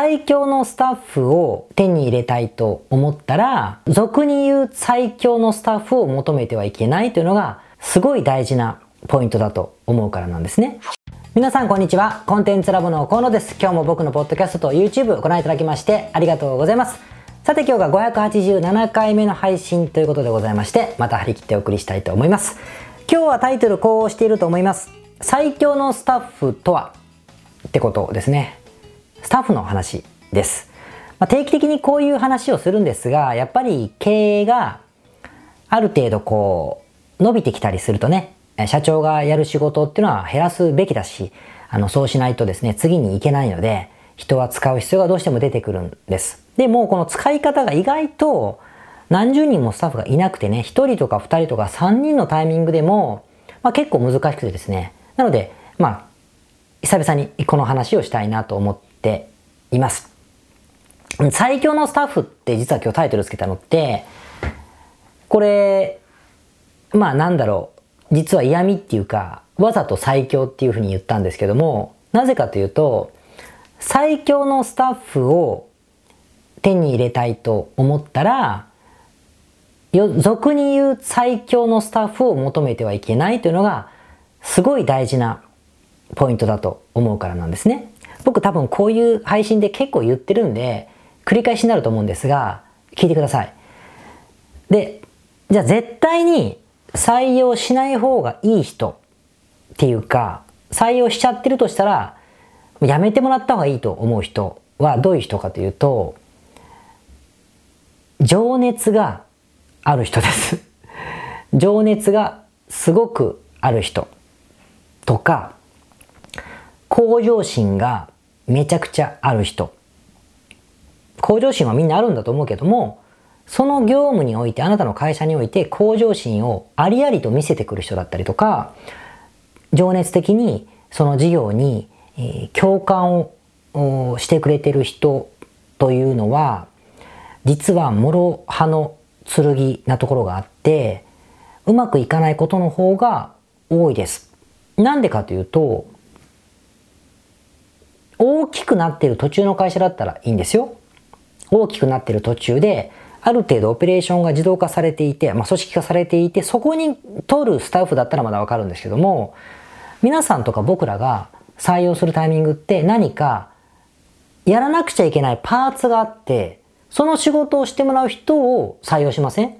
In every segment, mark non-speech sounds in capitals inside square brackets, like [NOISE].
最強のスタッフを手に入れたいと思ったら、俗に言う最強のスタッフを求めてはいけないというのが、すごい大事なポイントだと思うからなんですね。皆さんこんにちは。コンテンツラボの河野です。今日も僕のポッドキャストと YouTube ご覧いただきましてありがとうございます。さて今日が587回目の配信ということでございまして、また張り切ってお送りしたいと思います。今日はタイトルこうしていると思います。最強のスタッフとはってことですね。スタッフの話です。まあ、定期的にこういう話をするんですが、やっぱり経営がある程度こう伸びてきたりするとね、社長がやる仕事っていうのは減らすべきだし、あの、そうしないとですね、次に行けないので、人は使う必要がどうしても出てくるんです。でもう、この使い方が意外と何十人もスタッフがいなくてね、1人とか2人とか3人のタイミングでも、まあ、結構難しくてですね、なので、まあ、久々にこの話をしたいなと思っています。最強のスタッフって実は今日タイトルつけたのって、これ、まあなんだろう、実は嫌味っていうか、わざと最強っていうふうに言ったんですけども、なぜかというと、最強のスタッフを手に入れたいと思ったら、俗に言う最強のスタッフを求めてはいけないというのが、すごい大事なポイントだと思うからなんですね。僕多分こういう配信で結構言ってるんで、繰り返しになると思うんですが、聞いてください。で、じゃあ絶対に採用しない方がいい人っていうか、採用しちゃってるとしたら、やめてもらった方がいいと思う人はどういう人かというと、情熱がある人です。情熱がすごくある人とか、向上心がめちゃくちゃある人。向上心はみんなあるんだと思うけども、その業務において、あなたの会社において向上心をありありと見せてくる人だったりとか、情熱的にその事業に、えー、共感をしてくれてる人というのは、実は諸刃の剣なところがあって、うまくいかないことの方が多いです。なんでかというと、大きくなっている途中の会社だったらいいんですよ。大きくなっている途中で、ある程度オペレーションが自動化されていて、まあ、組織化されていて、そこに取るスタッフだったらまだわかるんですけども、皆さんとか僕らが採用するタイミングって何かやらなくちゃいけないパーツがあって、その仕事をしてもらう人を採用しません？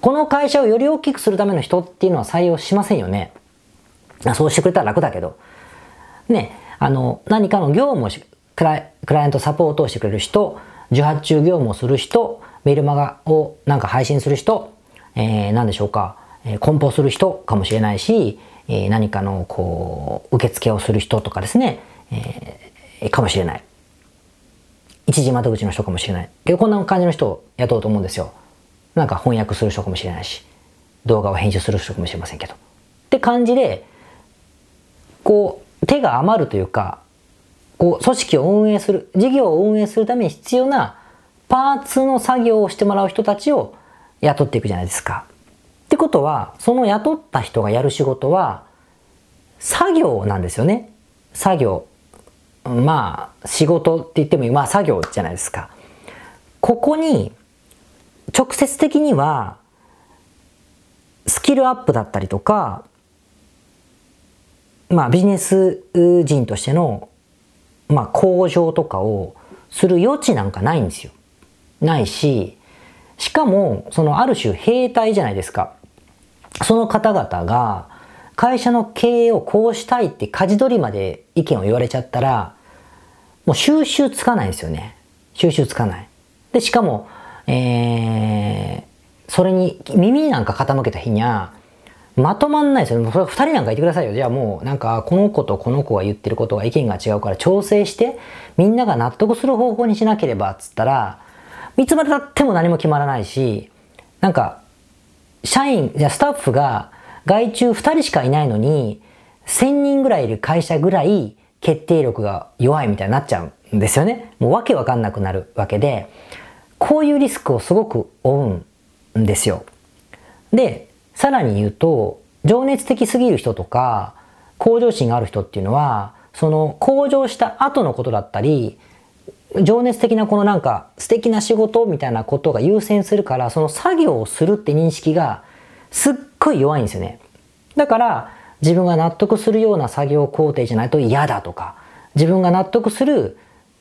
この会社をより大きくするための人っていうのは採用しませんよね。そうしてくれたら楽だけど。ね、あの、何かの業務をしクライクライアントサポートをしてくれる人、受発注業務をする人、メールマガをなんか配信する人、えー、何でしょうか、えー、梱包する人かもしれないし、えー、何かのこう、受付をする人とかですね、えー、かもしれない。一時窓口の人かもしれない。けどこんな感じの人を雇うと思うんですよ。なんか翻訳する人かもしれないし、動画を編集する人かもしれませんけど。って感じで、こう、手が余るというか、こう、組織を運営する、事業を運営するために必要なパーツの作業をしてもらう人たちを雇っていくじゃないですか。ってことは、その雇った人がやる仕事は、作業なんですよね。作業。まあ、仕事って言っても、まあ作業じゃないですか。ここに、直接的には、スキルアップだったりとか、まあ、ビジネス人としての、まあ、向上とかをする余地なんかないんですよ。ないし、しかも、そのある種兵隊じゃないですか。その方々が、会社の経営をこうしたいって舵取りまで意見を言われちゃったら、もう収集つかないんですよね。収集つかない。で、しかも、えー、それに耳なんか傾けた日には、まとまんないですよ。それ二人なんかいてくださいよ。じゃあもうなんかこの子とこの子が言ってることが意見が違うから調整してみんなが納得する方法にしなければっつったらいつまで経っても何も決まらないしなんか社員、じゃあスタッフが外注二人しかいないのに千人ぐらいいる会社ぐらい決定力が弱いみたいになっちゃうんですよね。もうわけわかんなくなるわけでこういうリスクをすごく負うんですよ。で、さらに言うと、情熱的すぎる人とか、向上心がある人っていうのは、その向上した後のことだったり、情熱的なこのなんか素敵な仕事みたいなことが優先するから、その作業をするって認識がすっごい弱いんですよね。だから自分が納得するような作業工程じゃないと嫌だとか、自分が納得する、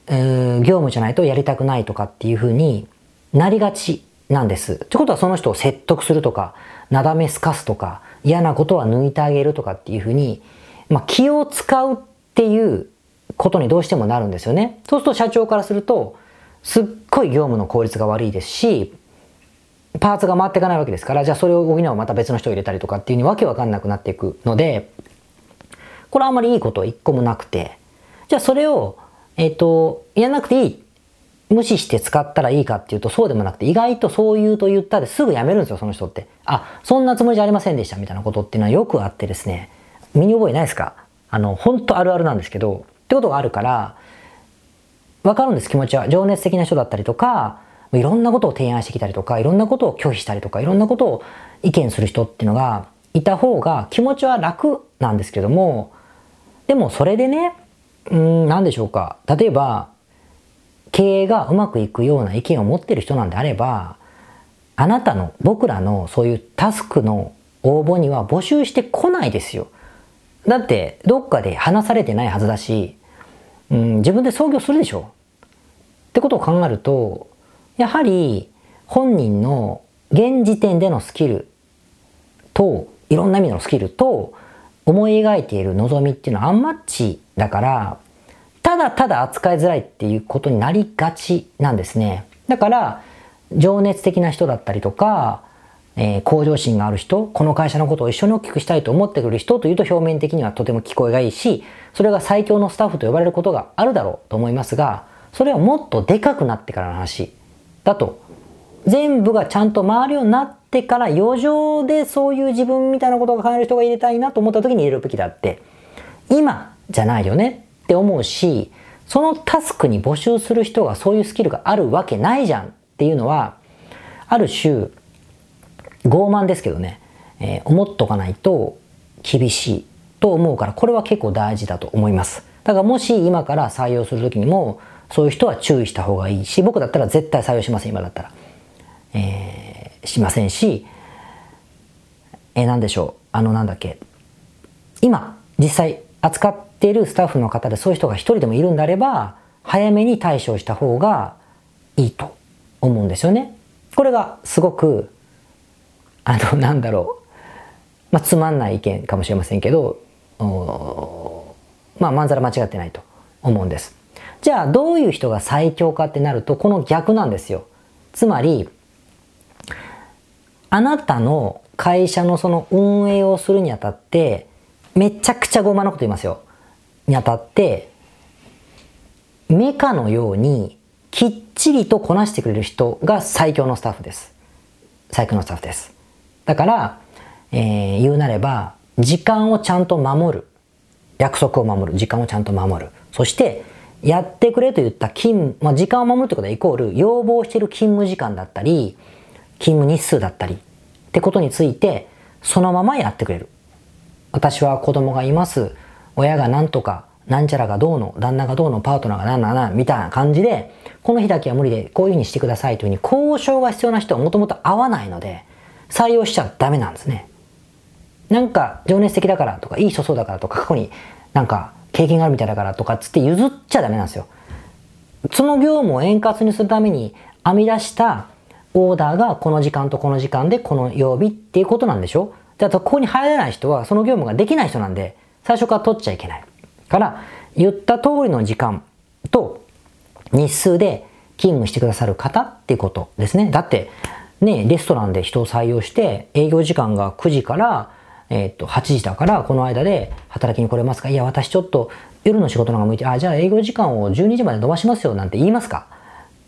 業務じゃないとやりたくないとかっていうふうになりがちなんです。ってことはその人を説得するとか、なだめすかすとか、嫌なことは抜いてあげるとかっていうふうに、まあ、気を使うっていうことにどうしてもなるんですよね。そうすると社長からすると、すっごい業務の効率が悪いですし、パーツが回っていかないわけですから、じゃあそれを補うまた別の人を入れたりとかっていうにわけわかんなくなっていくので、これはあんまりいいこと一個もなくて、じゃあそれを、えっ、ー、と、やらなくていい。無視して使ったらいいかっていうとそうでもなくて、意外とそう言うと言ったですぐやめるんですよ、その人って。あ、そんなつもりじゃありませんでしたみたいなことっていうのはよくあってですね、身に覚えないですか？あの、本当あるあるなんですけど、ってことがあるから、わかるんです気持ちは。情熱的な人だったりとか、いろんなことを提案してきたりとか、いろんなことを拒否したりとか、いろんなことを意見する人っていうのがいた方が気持ちは楽なんですけども、でもそれでね、うん、何でしょうか？例えば、経営がうまくいくような意見を持ってる人なんであれば、あなたの、僕らのそういうタスクの応募には募集してこないですよ。だって、どっかで話されてないはずだし、うん、自分で創業するでしょ。ってことを考えると、やはり本人の現時点でのスキルと、いろんな意味のスキルと、思い描いている望みっていうのはアンマッチだから、ただただ扱いづらいっていうことになりがちなんですね。だから、情熱的な人だったりとか、えー、向上心がある人、この会社のことを一緒に大きくしたいと思ってくる人というと表面的にはとても聞こえがいいし、それが最強のスタッフと呼ばれることがあるだろうと思いますが、それはもっとでかくなってからの話だと。全部がちゃんと回るようになってから余剰でそういう自分みたいなことが考える人が入れたいなと思った時に入れるべきだって、今じゃないよねって思うし、そのタスクに募集する人がそういうスキルがあるわけないじゃんっていうのは、ある種、傲慢ですけどね、えー、思っとかないと厳しいと思うから、これは結構大事だと思います。だからもし今から採用するときにも、そういう人は注意した方がいいし、僕だったら絶対採用しません、今だったら。えー、しませんし、えー、何でしょう。あの、なんだっけ。今、実際扱っっているスタッフの方でそういう人が一人でもいるんであれば、早めに対処した方がいいと思うんですよね。これがすごくあの、なんだろう。まあ、つまんない意見かもしれませんけど、まあ、まんざら間違ってないと思うんです。じゃあ、どういう人が最強かってなると、この逆なんですよ。つまり、あなたの会社のその運営をするにあたって、めちゃくちゃごまのこと言いますよ。にあたって、メカのようにきっちりとこなしてくれる人が最強のスタッフです。最強のスタッフです。だから、えー、言うなれば、時間をちゃんと守る。約束を守る。時間をちゃんと守る。そして、やってくれと言った勤務、まあ、時間を守るってことはイコール、要望している勤務時間だったり、勤務日数だったり、ってことについて、そのままやってくれる。私は子供がいます。親が何とか、なんちゃらがどうの、旦那がどうの、パートナーがなんなな、みたいな感じで、この日だけは無理で、こういうふうにしてくださいというふうに交渉が必要な人はもともと合わないので、採用しちゃダメなんですね。なんか情熱的だからとか、いい人そうだからとか、過去になんか経験があるみたいだからとかつって譲っちゃダメなんですよ。その業務を円滑にするために編み出したオーダーがこの時間とこの時間でこの曜日っていうことなんでしょ？で、あとここに入れない人はその業務ができない人なんで、最初から取っちゃいけない。から、言った通りの時間と日数で勤務してくださる方っていうことですね。だって、ね、レストランで人を採用して、営業時間が9時から、えっ、と、8時だから、この間で働きに来れますかいや、私ちょっと夜の仕事の方が向いて、あ、じゃあ営業時間を12時まで伸ばしますよなんて言いますか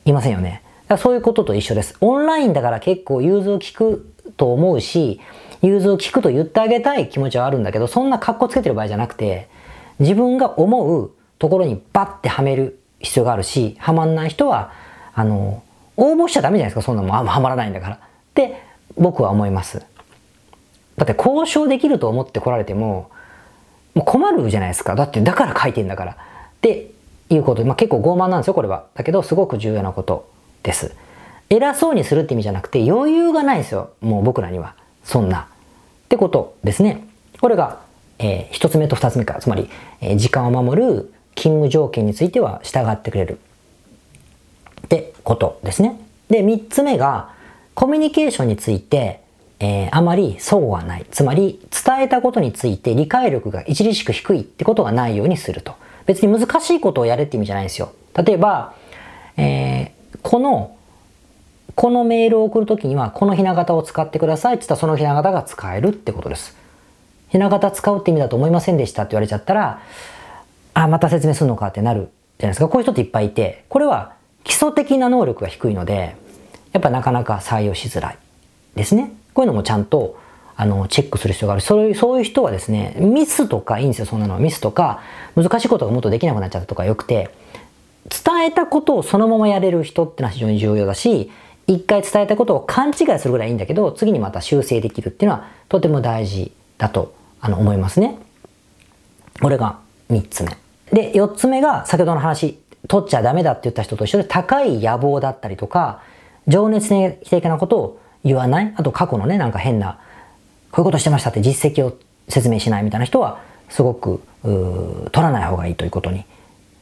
言いませんよね。そういうことと一緒です。オンラインだから結構融通聞くと思うし、融通を聞くと言ってあげたい気持ちはあるんだけど、そんな格好つけてる場合じゃなくて、自分が思うところにバッてはめる必要があるし、はまんない人は、あの、応募しちゃダメじゃないですか、そんなもん。あんまらないんだから。って僕は思います。だって交渉できると思って来られても、もう困るじゃないですか。だってだから書いてんだから。っていうことで、まあ、結構傲慢なんですよ、これは。だけど、すごく重要なことです。偉そうにするって意味じゃなくて、余裕がないんですよ。もう僕らには。そんな。ってことですね。これが、えー、一つ目と二つ目から、つまり、えー、時間を守る勤務条件については従ってくれる。ってことですね。で、三つ目が、コミュニケーションについて、えー、あまり相互がない。つまり、伝えたことについて理解力が著しく低いってことがないようにすると。別に難しいことをやれって意味じゃないんですよ。例えば、えー、この、このメールを送るときには、このひな形を使ってくださいって言ったら、そのひな形が使えるってことです。ひな形使うって意味だと思いませんでしたって言われちゃったら、あ、また説明するのかってなるじゃないですか。こういう人っていっぱいいて、これは基礎的な能力が低いので、やっぱなかなか採用しづらいですね。こういうのもちゃんとあの、チェックする必要がある。そういう、そういう人はですね、ミスとかいいんですよ、そんなのは。ミスとか、難しいことがもっとできなくなっちゃったとかよくて、伝えたことをそのままやれる人ってのは非常に重要だし、一回伝えたことを勘違いするぐらいいいんだけど、次にまた修正できるっていうのはとても大事だとあの思いますね。これが三つ目。で、四つ目が先ほどの話、取っちゃダメだって言った人と一緒で高い野望だったりとか、情熱的なことを言わない。あと過去のね、なんか変な、こういうことしてましたって実績を説明しないみたいな人は、すごく、取らない方がいいということに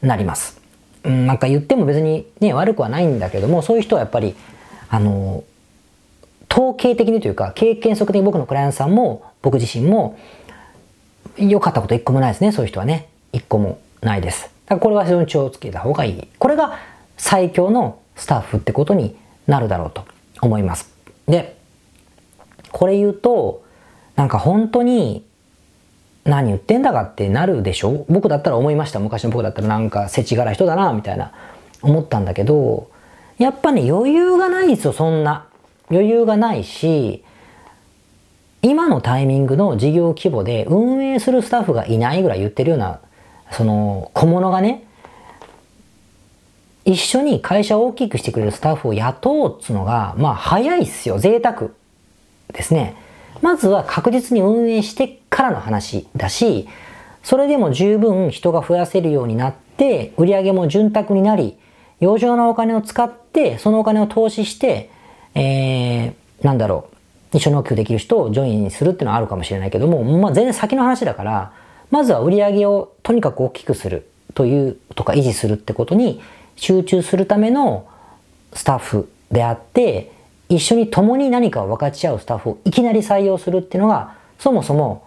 なります。うん、なんか言っても別にね、悪くはないんだけども、そういう人はやっぱり、あの、統計的にというか、経験則的に僕のクライアントさんも、僕自身も、良かったこと一個もないですね、そういう人はね。一個もないです。だからこれは非常に気をつけた方がいい。これが最強のスタッフってことになるだろうと思います。で、これ言うと、なんか本当に何言ってんだかってなるでしょ？僕だったら思いました。昔の僕だったらなんか世知辛い人だな、みたいな思ったんだけど、やっぱね、余裕がないですよ、そんな。余裕がないし、今のタイミングの事業規模で運営するスタッフがいないぐらい言ってるような、その小物がね、一緒に会社を大きくしてくれるスタッフを雇うっつのが、まあ早いっすよ。贅沢ですね。まずは確実に運営してからの話だし、それでも十分人が増やせるようになって、売り上げも潤沢になり、余剰なお金を使って、そのお金を投資して、えー、なんだろう、一緒に大きくできる人をジョインするっていうのはあるかもしれないけども、まあ全然先の話だから、まずは売り上げをとにかく大きくするという、とか維持するってことに集中するためのスタッフであって、一緒に共に何かを分かち合うスタッフをいきなり採用するっていうのが、そもそも、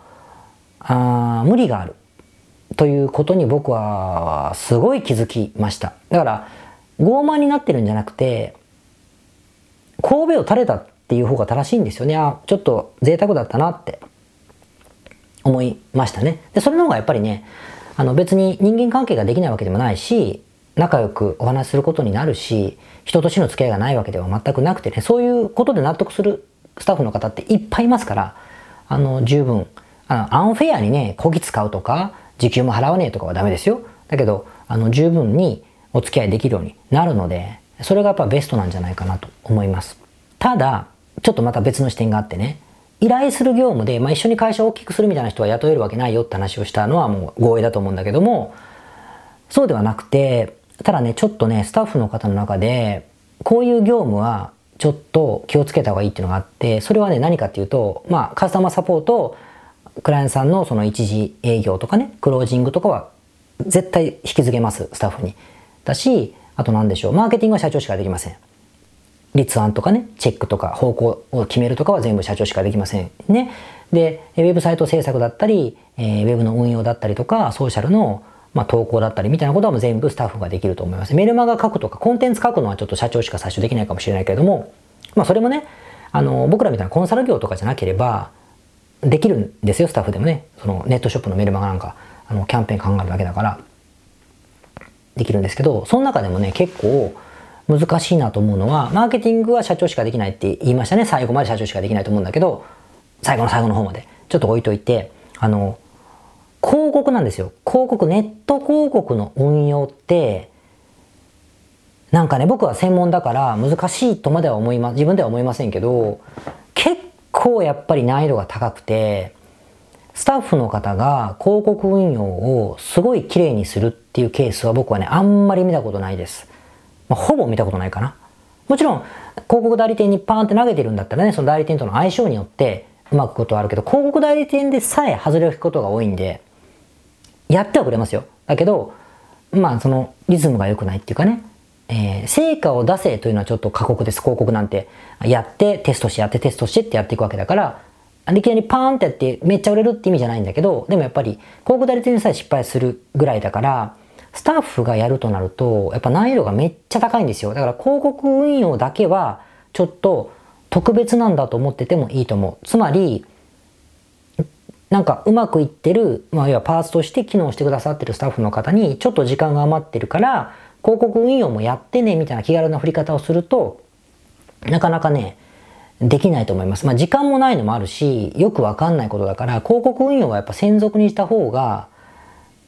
あ無理がある。ということに僕はすごい気づきました。だから、傲慢になってるんじゃなくて、神戸を垂れたっていう方が正しいんですよね。あ、ちょっと贅沢だったなって思いましたね。で、それの方がやっぱりね、あの別に人間関係ができないわけでもないし、仲良くお話しすることになるし、人としての付き合いがないわけでは全くなくてね、そういうことで納得するスタッフの方っていっぱいいますから、あの、十分、あの、アンフェアにね、こぎ使うとか、時給も払わねえとかはダメですよ。だけど、あの、十分にお付き合いできるようになるので、それがやっぱベストなんじゃないかなと思います。ただ、ちょっとまた別の視点があってね、依頼する業務で、まあ、一緒に会社を大きくするみたいな人は雇えるわけないよって話をしたのはもう合意だと思うんだけども、そうではなくて、ただね、ちょっとね、スタッフの方の中で、こういう業務はちょっと気をつけた方がいいっていうのがあって、それはね、何かっていうと、まあ、カスタマーサポート、クライアントさんのその一時営業とかね、クロージングとかは絶対引き継げます、スタッフに。だし、あと何でしょう、マーケティングは社長しかできません。立案とかね、チェックとか方向を決めるとかは全部社長しかできません。ね。で、ウェブサイト制作だったり、えー、ウェブの運用だったりとか、ソーシャルのまあ、投稿だったりみたいなことはもう全部スタッフができると思います。メルマガ書くとかコンテンツ書くのはちょっと社長しか最初できないかもしれないけれども、まあそれもね、あの、僕らみたいなコンサル業とかじゃなければ、できるんですよ、スタッフでもね。そのネットショップのメルマガなんか、あの、キャンペーン考えるだけだから、できるんですけど、その中でもね、結構難しいなと思うのは、マーケティングは社長しかできないって言いましたね。最後まで社長しかできないと思うんだけど、最後の最後の方まで。ちょっと置いといて、あの、広告なんですよ。広告、ネット広告の運用って、なんかね、僕は専門だから難しいとまでは思いま、自分では思いませんけど、結構やっぱり難易度が高くて、スタッフの方が広告運用をすごい綺麗にするっていうケースは僕はね、あんまり見たことないです。まあ、ほぼ見たことないかな。もちろん、広告代理店にパーンって投げてるんだったらね、その代理店との相性によってうまくことはあるけど、広告代理店でさえ外れることが多いんで、やってはくれますよ。だけど、まあそのリズムが良くないっていうかね、えー、成果を出せというのはちょっと過酷です、広告なんて。やって、テストして、やって、テストしてってやっていくわけだから、いきなりパーンってやってめっちゃ売れるって意味じゃないんだけど、でもやっぱり広告代理店でさえ失敗するぐらいだから、スタッフがやるとなると、やっぱ難易度がめっちゃ高いんですよ。だから広告運用だけは、ちょっと特別なんだと思っててもいいと思う。つまり、なんかうまくいってる、まあ、要はパーツとして機能してくださってるスタッフの方に、ちょっと時間が余ってるから、広告運用もやってね、みたいな気軽な振り方をすると、なかなかね、できないと思います。まあ時間もないのもあるし、よくわかんないことだから、広告運用はやっぱ専属にした方が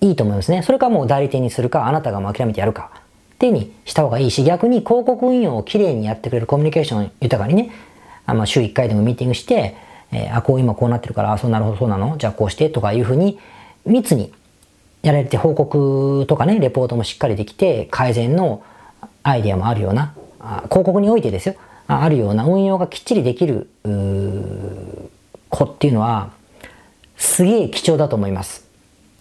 いいと思いますね。それかもう代理店にするか、あなたがもう諦めてやるか。ってにした方がいいし、逆に広告運用をきれいにやってくれるコミュニケーション豊かにね、あまあ週1回でもミーティングして、えー、あ、こう今こうなってるから、あ、そうなるほどそうなのじゃあこうしてとかいうふうに密にやられて報告とかね、レポートもしっかりできて、改善のアイデアもあるような、あ広告においてですよ、あるような運用がきっちりできる子っていうのは、すげえ貴重だと思います。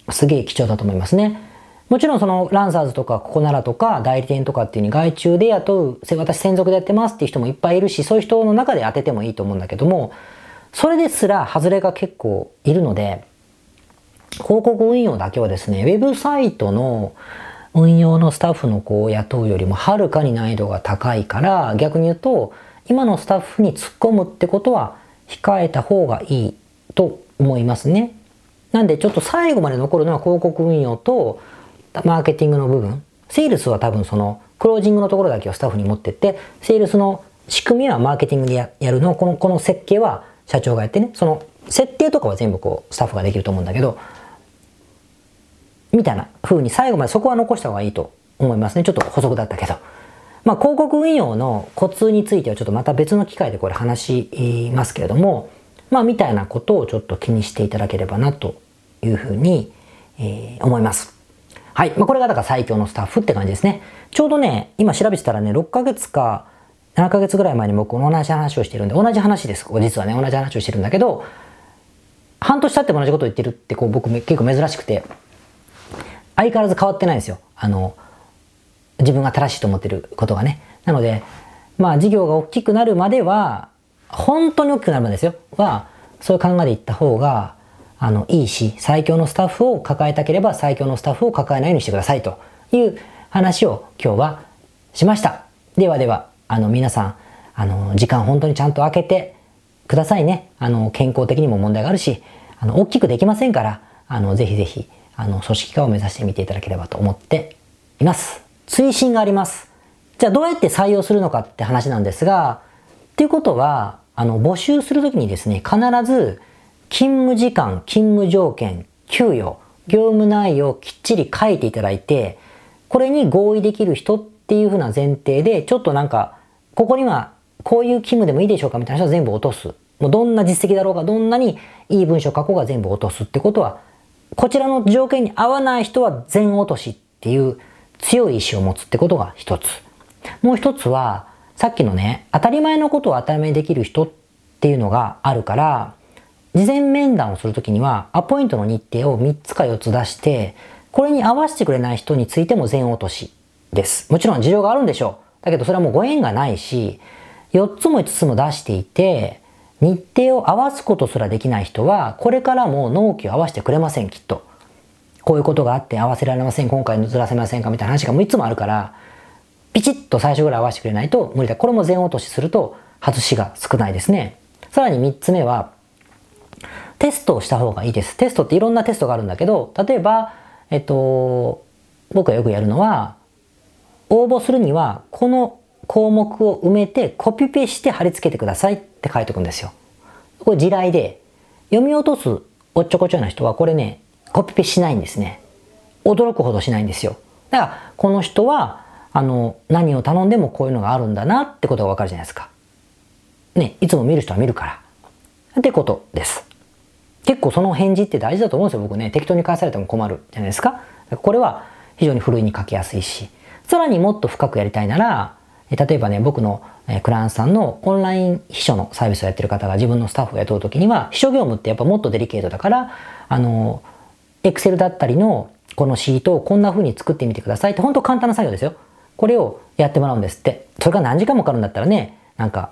すげえ貴重だと思いますね。もちろんそのランサーズとかココナラとか代理店とかっていうに外注で雇う、私専属でやってますっていう人もいっぱいいるし、そういう人の中で当ててもいいと思うんだけども、それですら外れが結構いるので、広告運用だけはですね、ウェブサイトの運用のスタッフの子を雇うよりもはるかに難易度が高いから逆に言うと今のスタッフに突っ込むってことは控えた方がいいと思いますね。なんでちょっと最後まで残るのは広告運用とマーケティングの部分。セールスは多分そのクロージングのところだけをスタッフに持ってって、セールスの仕組みはマーケティングでやるのこの、この設計は社長がやってね、その設定とかは全部こうスタッフができると思うんだけど、みたいな風に最後までそこは残した方がいいと思いますね。ちょっと補足だったけど。まあ、広告運用のコツについてはちょっとまた別の機会でこれ話しますけれども、まあ、みたいなことをちょっと気にしていただければなというふうに、えー、思います。はい。まあ、これがだから最強のスタッフって感じですね。ちょうどね、今調べてたらね、6ヶ月か7ヶ月ぐらい前に僕同じ話をしてるんで、同じ話です。実はね、同じ話をしてるんだけど、半年経っても同じことを言ってるってこう僕結構珍しくて、相変わらず変わってないですよ。あの、自分が正しいと思ってることがね。なので、まあ事業が大きくなるまでは、本当に大きくなるまでですよ。は、そういう考えでいった方が、あの、いいし、最強のスタッフを抱えたければ最強のスタッフを抱えないようにしてくださいという話を今日はしました。ではでは、あの、皆さん、あの、時間本当にちゃんと空けてくださいね。あの、健康的にも問題があるし、あの、大きくできませんから、あの、ぜひぜひ、あの、組織化を目指してみていただければと思っています。追伸があります。じゃあどうやって採用するのかって話なんですが、っていうことは、あの、募集するときにですね、必ず、勤務時間、勤務条件、給与、業務内容をきっちり書いていただいて、これに合意できる人っていうふうな前提で、ちょっとなんか、ここにはこういう勤務でもいいでしょうかみたいな人は全部落とす。もうどんな実績だろうが、どんなにいい文章書こうが全部落とすってことはこちらの条件に合わない人は全落としっていう強い意志を持つってことが一つ。もう一つは、さっきのね、当たり前のことを当たり前にできる人っていうのがあるから、事前面談をするときには、アポイントの日程を3つか4つ出して、これに合わせてくれない人についても全落としです。もちろん事情があるんでしょう。だけどそれはもうご縁がないし、4つも5つも出していて、日程を合わすことすらできない人は、これからも納期を合わせてくれません、きっと。こういうことがあって合わせられません、今回ずらせませんかみたいな話がもういつもあるから、ピチッと最初ぐらい合わせてくれないと無理だ。これも全落としすると外しが少ないですね。さらに3つ目は、テストをした方がいいです。テストっていろんなテストがあるんだけど、例えば、えっと、僕がよくやるのは、応募するには、この項目を埋めてコピペして貼り付けてくださいって書いておくんですよ。これ地雷で、読み落とすおっちょこちょいな人はこれね、コピペしないんですね。驚くほどしないんですよ。だから、この人は、あの、何を頼んでもこういうのがあるんだなってことがわかるじゃないですか。ね、いつも見る人は見るから。ってことです。結構その返事って大事だと思うんですよ、僕ね。適当に返されても困るじゃないですか。これは非常にふるいにかけやすいし。さらにもっと深くやりたいなら、例えばね、僕のクライアントさんのオンライン秘書のサービスをやってる方が自分のスタッフを雇うときには、秘書業務ってやっぱもっとデリケートだから、あの、エクセルだったりのこのシートをこんな風に作ってみてくださいって、本当簡単な作業ですよ。これをやってもらうんですって。それが何時間もかかるんだったらね、なんか、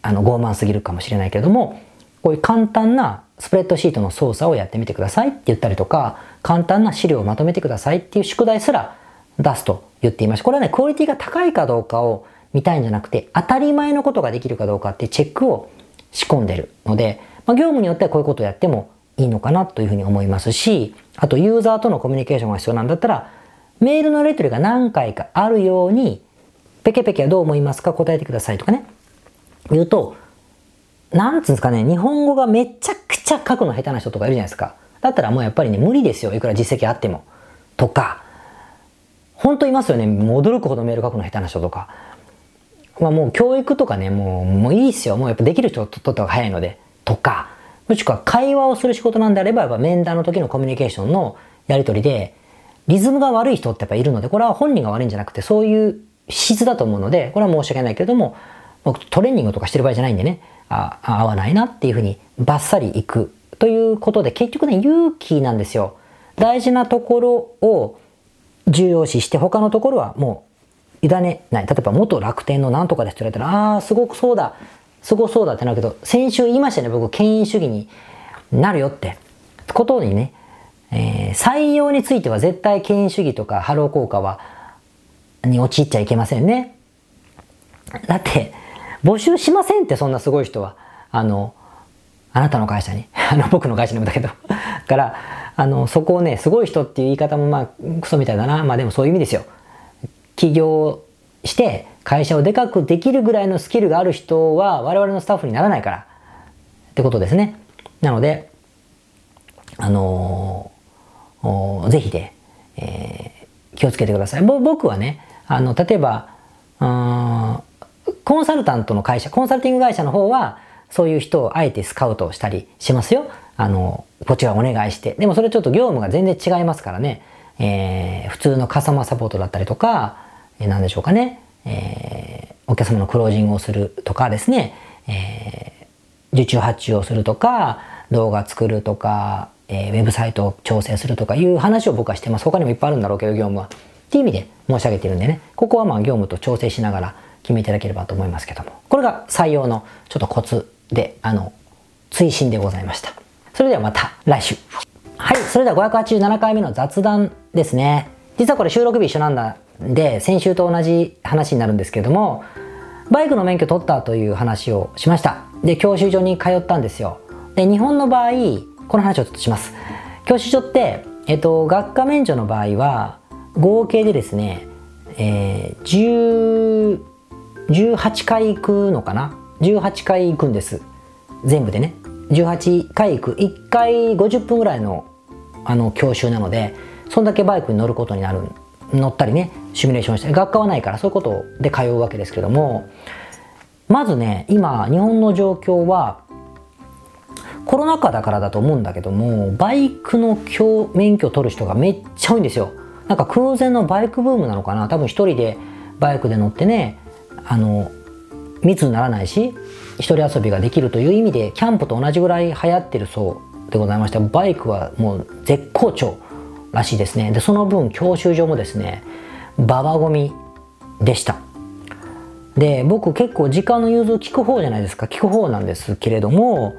あの、傲慢すぎるかもしれないけれども、こういう簡単なスプレッドシートの操作をやってみてくださいって言ったりとか、簡単な資料をまとめてくださいっていう宿題すら出すと言っていました。これはね、クオリティが高いかどうかを見たいんじゃなくて、当たり前のことができるかどうかってチェックを仕込んでるので、まあ、業務によってはこういうことをやってもいいのかなというふうに思いますし、あとユーザーとのコミュニケーションが必要なんだったら、メールのやり取りが何回かあるように、ペケペケはどう思いますか？答えてくださいとかね。言うと、なんつうんですかね、日本語がめちゃくちゃ書くの下手な人とかいるじゃないですか。だったらもうやっぱりね、無理ですよ。いくら実績あっても。とか、本当いますよね。驚くほどメール書くの下手な人とか。まあもう教育とかね、もう、もういいっすよ。もうやっぱできる人とった方が早いので。とか、もしくは会話をする仕事なんであれば、やっぱ面談の時のコミュニケーションのやり取りで、リズムが悪い人ってやっぱいるので、これは本人が悪いんじゃなくて、そういう質だと思うので、これは申し訳ないけれども、僕トレーニングとかしてる場合じゃないんでね、あ合わないなっていうふうにバッサリいくということで、結局ね、勇気なんですよ。大事なところを重要視して他のところはもう委ねない。例えば元楽天のなんとかですって言われたら、ああ、すごくそうだ、すごそうだってなるけど、先週言いましたね、僕、権威主義になるよって。ことにね、えー、採用については絶対権威主義とかハロー効果は、に陥っちゃいけませんね。だって、募集しませんって、そんなすごい人は。あの、あなたの会社に。[LAUGHS] あの、僕の会社にもだけど。[LAUGHS] から、あの、そこをね、すごい人っていう言い方もまあ、クソみたいだな。まあでもそういう意味ですよ。起業して会社をでかくできるぐらいのスキルがある人は我々のスタッフにならないから。ってことですね。なので、あのー、ぜひで、えー、気をつけてください。僕はね、あの、例えば、コンサルタントの会社、コンサルティング会社の方は、そういう人をあえてスカウトしたりしますよ。あの、こちがお願いして。でもそれちょっと業務が全然違いますからね。えー、普通のカスタマーサポートだったりとか、えー、何でしょうかね。えー、お客様のクロージングをするとかですね。えー、受注発注をするとか、動画作るとか、えー、ウェブサイトを調整するとかいう話を僕はしてます。他にもいっぱいあるんだろうけど、業務は。っていう意味で申し上げてるんでね。ここはまあ業務と調整しながら決めていただければと思いますけども。これが採用のちょっとコツで、あの、追伸でございました。それではまた来週。はい、それでは587回目の雑談ですね。実はこれ収録日一緒なんだで、先週と同じ話になるんですけれども、バイクの免許取ったという話をしました。で、教習所に通ったんですよ。で、日本の場合、この話をちょっとします。教習所って、えっと、学科免除の場合は、合計でですね、えー、18回行くのかな18回行くんです。全部でね。18回行く。1回50分ぐらいのあの教習なのでそんだけバイクに乗ることになる乗ったりねシミュレーションしたり学科はないからそういうことで通うわけですけどもまずね今日本の状況はコロナ禍だからだと思うんだけどもバイクの免許取る人がめっちゃ多いんですよ。なんか空前のバイクブームなのかな。多分一人でバイクで乗ってねあの密にならないし一人遊びができるという意味でキャンプと同じぐらい流行ってるそうでございましてバイクはもう絶好調らしいですね。でその分教習所もですねババゴミでした。で僕結構時間の融通聞く方じゃないですか。聞く方なんですけれども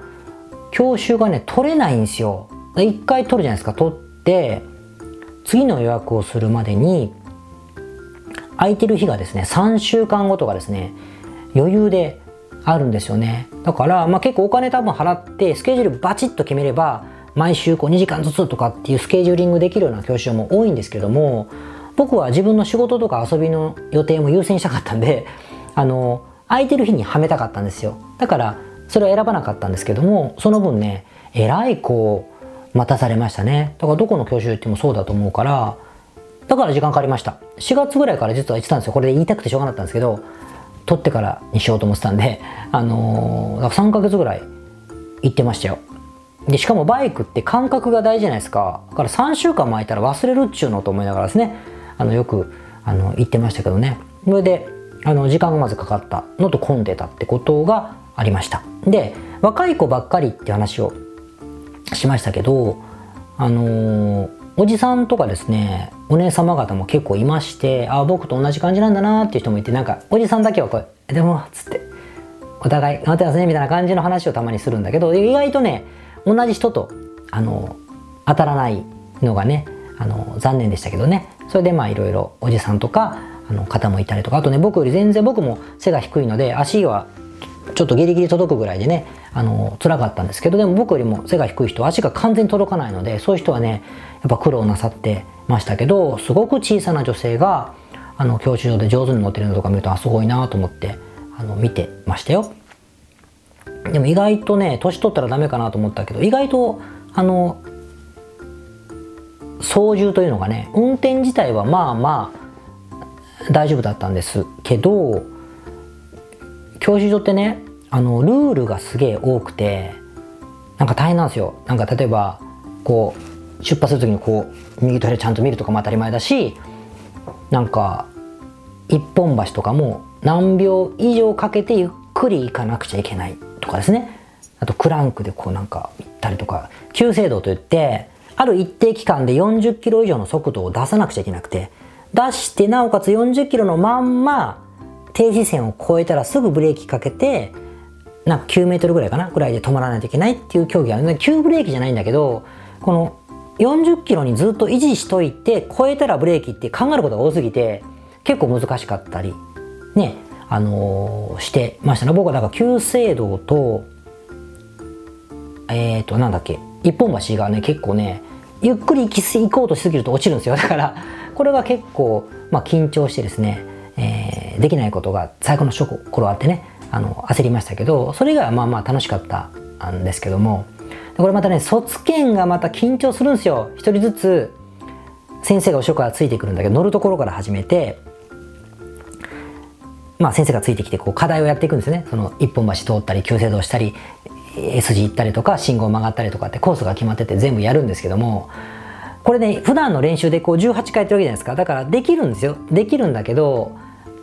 教習がね取れないんですよ。一回取るじゃないですか。取って次の予約をするまでに空いてる日がですね3週間後とかですね余裕であるんですよね。だから、まあ、結構お金多分払ってスケジュールバチッと決めれば毎週こう2時間ずつとかっていうスケジューリングできるような教師も多いんですけども僕は自分の仕事とか遊びの予定も優先したかったんで [LAUGHS] あの空いてる日にはめたかったんですよ。だからそれは選ばなかったんですけどもその分ねえらいこう待たされましたね。だからどこの教習行ってもそうだと思うからだから時間かかりました。4月ぐらいから実は言ってたんですよ。これで言いたくてしょうがなかったんですけど取ってからにしようと思ってたんで、あのー、3ヶ月ぐらい行ってましたよ。でしかもバイクって感覚が大事じゃないですか。だから3週間巻いたら忘れるっちゅうのと思いながらですねあのよくあの言ってましたけどね。それであの時間がまずかかったのと混んでたってことがありました。で若い子ばっかりって話をしましたけどあのー、おじさんとかですねお姉様方も結構いましてあ僕と同じ感じなんだなっていう人もいてなんかおじさんだけはこう「でも」っつってお互い頑張ってますねみたいな感じの話をたまにするんだけど意外とね同じ人とあの当たらないのがねあの残念でしたけどね。それでまあいろいろおじさんとかあの方もいたりとかあとね僕より全然僕も背が低いので足はちょっとギリギリ届くぐらいでねあの辛かったんですけどでも僕よりも背が低い人足が完全に届かないのでそういう人はねっぱ苦労なさってましたけどすごく小さな女性があの教習所で上手に乗ってるのとか見るとあすごいなと思ってあの見てましたよ。でも意外とね年取ったらダメかなと思ったけど意外とあの操縦というのがね運転自体はまあまあ大丈夫だったんですけど教習所ってねあのルールがすげえ多くてなんか大変なんですよなんか例えばこう出発する時にこう右と左ちゃんと見るとかも当たり前だしなんか一本橋とかも何秒以上かけてゆっくり行かなくちゃいけないとかですね。あとクランクでこうなんか行ったりとか急制度といってある一定期間で40キロ以上の速度を出さなくちゃいけなくて出してなおかつ40キロのまんま停止線を越えたらすぐブレーキかけてなんか9メートルぐらいかなぐらいで止まらないといけないっていう競技がある急ブレーキじゃないんだけどこの40キロにずっと維持しといて超えたらブレーキって考えることが多すぎて結構難しかったりねあのー、してましたね。僕はだから旧制度とえっ、ー、となんだっけ一本橋がね結構ねゆっくり行こうとしすぎると落ちるんですよ。だからこれは結構、まあ、緊張してですね、えー、できないことが最後の初頃あってねあの焦りましたけどそれ以外はまあまあ楽しかったんですけどもこれまたね卒検がまた緊張するんですよ。一人ずつ先生が後ろからついてくるんだけど乗るところから始めてまあ先生がついてきてこう課題をやっていくんですね。その一本橋通ったり急制度したり S 字行ったりとか信号曲がったりとかってコースが決まってて全部やるんですけどもこれね普段の練習でこう18回やってるわけじゃないですか。だからできるんですよ。できるんだけど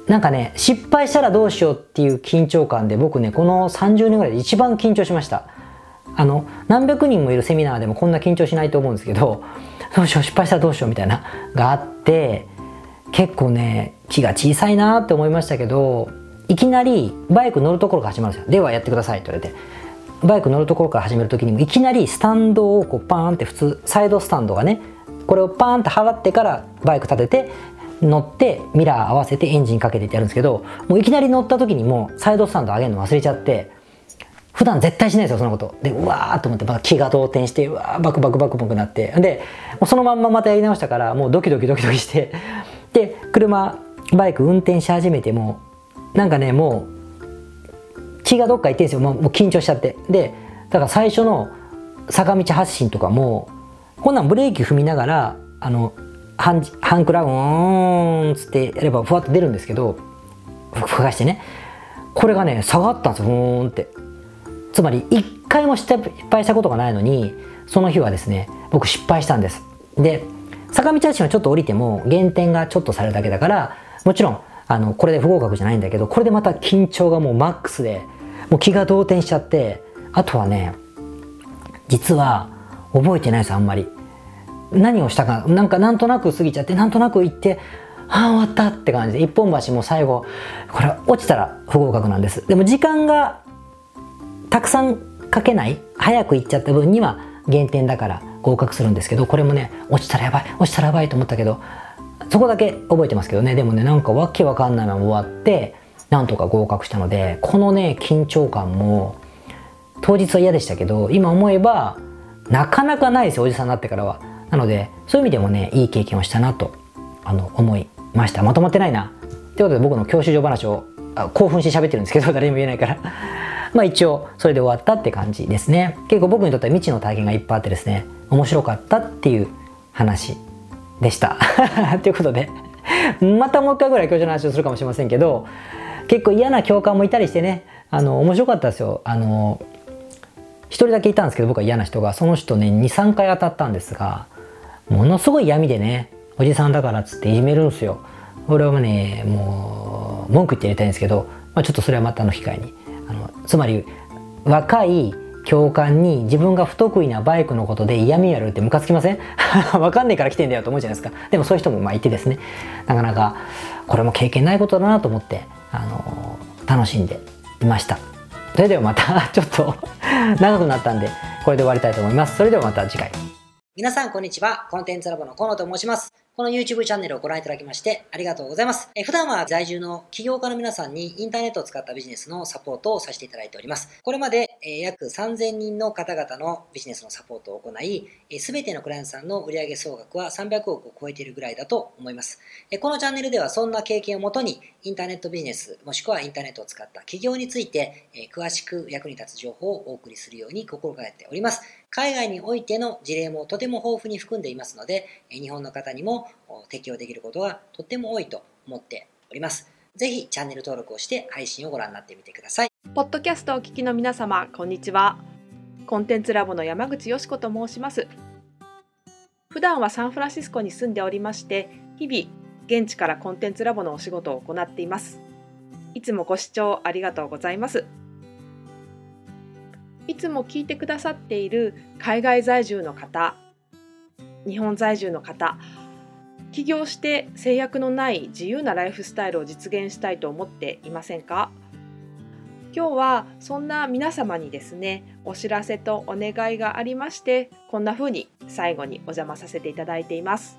なんかね失敗したらどうしようっていう緊張感で僕ねこの30年ぐらいで一番緊張しました。あの何百人もいるセミナーでもこんな緊張しないと思うんですけど [LAUGHS] どうしよう失敗したらどうしようみたいながあって結構ね気が小さいなって思いましたけどいきなりバイク乗るところから始まるんですよ。ではやってくださいって言われてバイク乗るところから始める時にもいきなりスタンドをこうパーンって普通サイドスタンドがねこれをパーンって払ってからバイク立てて乗ってミラー合わせてエンジンかけてってやるんですけどもういきなり乗った時にもうサイドスタンド上げるの忘れちゃって普段絶対しないですよそのこと。でうわーっと思ってまた気が動転してうわーバクバクバクバクなって。でもうそのまんままたやり直したからもうドキドキドキドキして。で車バイク運転し始めてもなんかねもう気がどっか行ってんですよ。もうもう緊張しちゃって。でだから最初の坂道発進とかもこんなんブレーキ踏みながらあの半半クラウンっつってやればふわっと出るんですけどふかしてね。これがね下がったんですよふーんって。つまり一回も失敗したことがないのにその日はですね僕失敗したんです。で坂道発進はちょっと降りても減点がちょっとされるだけだからもちろんあのこれで不合格じゃないんだけどこれでまた緊張がもうマックスでもう気が動転しちゃってあとはね実は覚えてないですあんまり。何をしたかなんかなんとなく過ぎちゃってなんとなく行ってああ終わったって感じで一本橋も最後これ落ちたら不合格なんです。でも時間がたくさんかけない早く行っちゃった分には減点だから合格するんですけどこれもね落ちたらやばい落ちたらやばいと思ったけどそこだけ覚えてますけどね。でもねなんかわけわかんないまま終わってなんとか合格したのでこのね緊張感も当日は嫌でしたけど今思えばなかなかないですよおじさんになってからは。なのでそういう意味でもねいい経験をしたなとあの思いました。まとまってないな。ということで僕の教習所話を興奮して喋ってるんですけど誰にも言えないから。まあ一応それで終わったって感じですね。結構僕にとっては未知の体験がいっぱいあってですね面白かったっていう話でした。[LAUGHS] ということでまたもう一回ぐらい教授の話をするかもしれませんけど結構嫌な教官もいたりしてねあの面白かったですよ。あの1人だけいたんですけど僕は嫌な人がその人ね23回当たったんですがものすごい闇でねおじさんだからっつっていじめるんですよ。俺はねもう文句言ってやりたいんですけど、まあ、ちょっとそれはまたの機会につまり若い教官に自分が不得意なバイクのことで嫌味やるってムカつきません？[LAUGHS] わかんねえから来てんだよと思うじゃないですか。でもそういう人もまあいてですね。なかなかこれも経験ないことだなと思ってあの楽しんでいました。それではまた [LAUGHS] ちょっと長くなったんでこれで終わりたいと思います。それではまた次回。皆さんこんにちは。コンテンツラボの河野と申します。この YouTube チャンネルをご覧いただきましてありがとうございます。え普段は在住の起業家の皆さんにインターネットを使ったビジネスのサポートをさせていただいております。これまで、え約3000人の方々のビジネスのサポートを行い、すべてのクライアントさんの売上総額は300億を超えているぐらいだと思います。えこのチャンネルではそんな経験をもとにインターネットビジネスもしくはインターネットを使った起業について、え詳しく役に立つ情報をお送りするように心がけております。海外においての事例もとても豊富に含んでいますので、日本の方にも適用できることがとっても多いと思っております。ぜひチャンネル登録をして配信をご覧になってみてください。ポッドキャストをお聞きの皆様、こんにちは。コンテンツラボの山口よしこと申します。普段はサンフランシスコに住んでおりまして、日々現地からコンテンツラボのお仕事を行っています。いつもご視聴ありがとうございます。いつも聞いてくださっている海外在住の方日本在住の方起業して制約のない自由なライフスタイルを実現したいと思っていませんか？今日はそんな皆様にですねお知らせとお願いがありましてこんな風に最後にお邪魔させていただいています